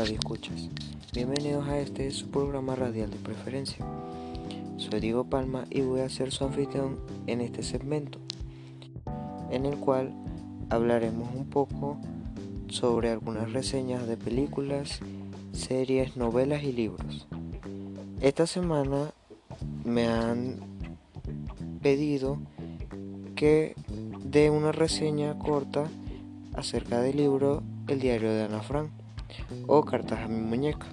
Radio Escuchas. Bienvenidos a este su programa radial de preferencia. Soy Diego Palma y voy a ser su anfitrión en este segmento, en el cual hablaremos un poco sobre algunas reseñas de películas, series, novelas y libros. Esta semana me han pedido que dé una reseña corta acerca del libro El diario de Ana Frank o Cartas a mi muñeca.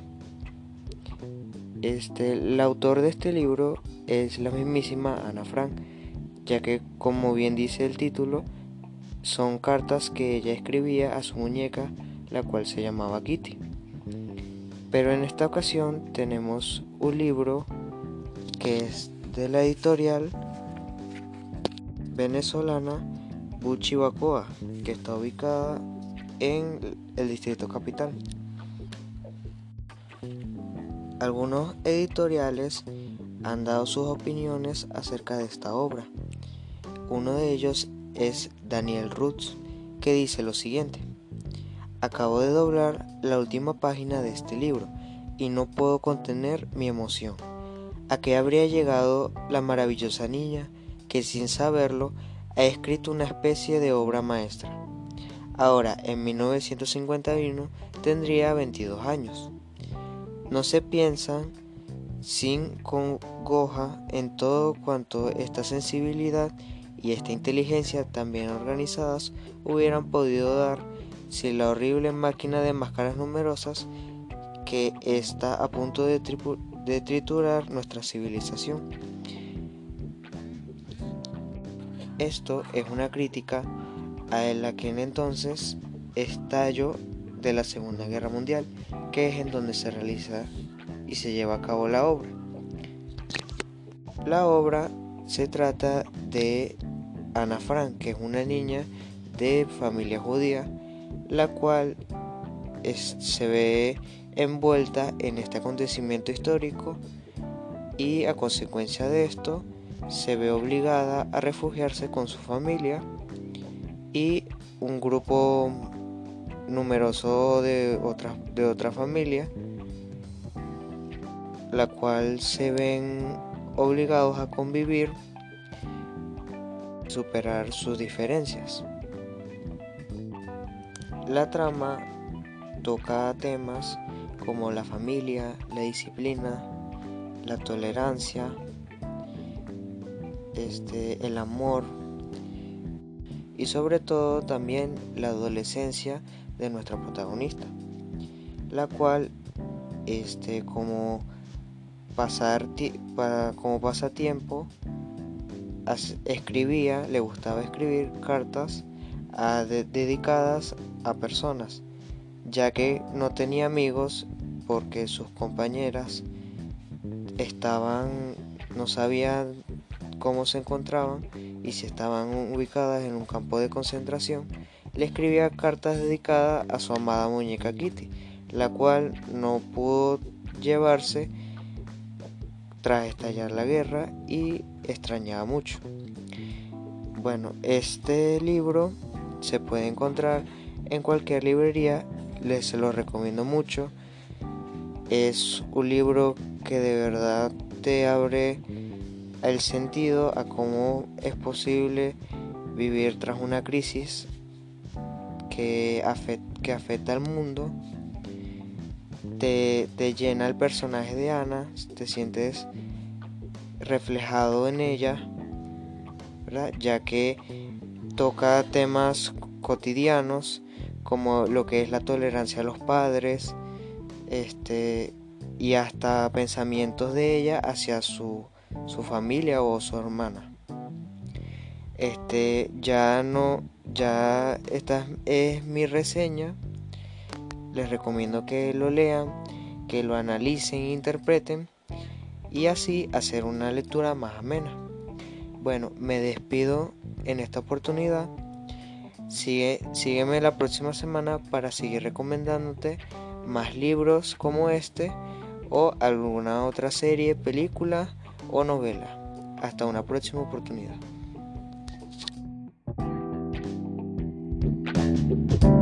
Este, el autor de este libro es la mismísima Ana Frank, ya que como bien dice el título, son cartas que ella escribía a su muñeca, la cual se llamaba Kitty. Pero en esta ocasión tenemos un libro que es de la editorial venezolana Buchibacoa, que está ubicada en el distrito capital. Algunos editoriales han dado sus opiniones acerca de esta obra. Uno de ellos es Daniel Roots, que dice lo siguiente. Acabo de doblar la última página de este libro y no puedo contener mi emoción. ¿A qué habría llegado la maravillosa niña que sin saberlo ha escrito una especie de obra maestra? Ahora, en 1951, tendría 22 años. No se piensa sin congoja en todo cuanto esta sensibilidad y esta inteligencia tan bien organizadas hubieran podido dar si la horrible máquina de máscaras numerosas que está a punto de, de triturar nuestra civilización. Esto es una crítica a la que en entonces estallo de la Segunda Guerra Mundial, que es en donde se realiza y se lleva a cabo la obra. La obra se trata de Ana Frank, que es una niña de familia judía, la cual se ve envuelta en este acontecimiento histórico y a consecuencia de esto se ve obligada a refugiarse con su familia y un grupo numeroso de otra, de otra familia, la cual se ven obligados a convivir, superar sus diferencias. La trama toca temas como la familia, la disciplina, la tolerancia, este, el amor y sobre todo también la adolescencia de nuestra protagonista, la cual este como pasar para como pasatiempo escribía, le gustaba escribir cartas dedicadas a personas, ya que no tenía amigos porque sus compañeras estaban no sabían cómo se encontraban y si estaban ubicadas en un campo de concentración le escribía cartas dedicadas a su amada muñeca Kitty, la cual no pudo llevarse tras estallar la guerra y extrañaba mucho. Bueno, este libro se puede encontrar en cualquier librería, les lo recomiendo mucho. Es un libro que de verdad te abre el sentido a cómo es posible vivir tras una crisis que, afecta al mundo, te, llena el personaje de Ana, te sientes reflejado en ella, ya que toca temas cotidianos como lo que es la tolerancia a los padres, este, y hasta pensamientos de ella hacia su, su familia o su hermana. Este ya no ya esta es mi reseña. Les recomiendo que lo lean, que lo analicen e interpreten y así hacer una lectura más amena. Bueno, me despido en esta oportunidad. Sigue, sígueme la próxima semana para seguir recomendándote más libros como este o alguna otra serie, película o novela. Hasta una próxima oportunidad. Thank you.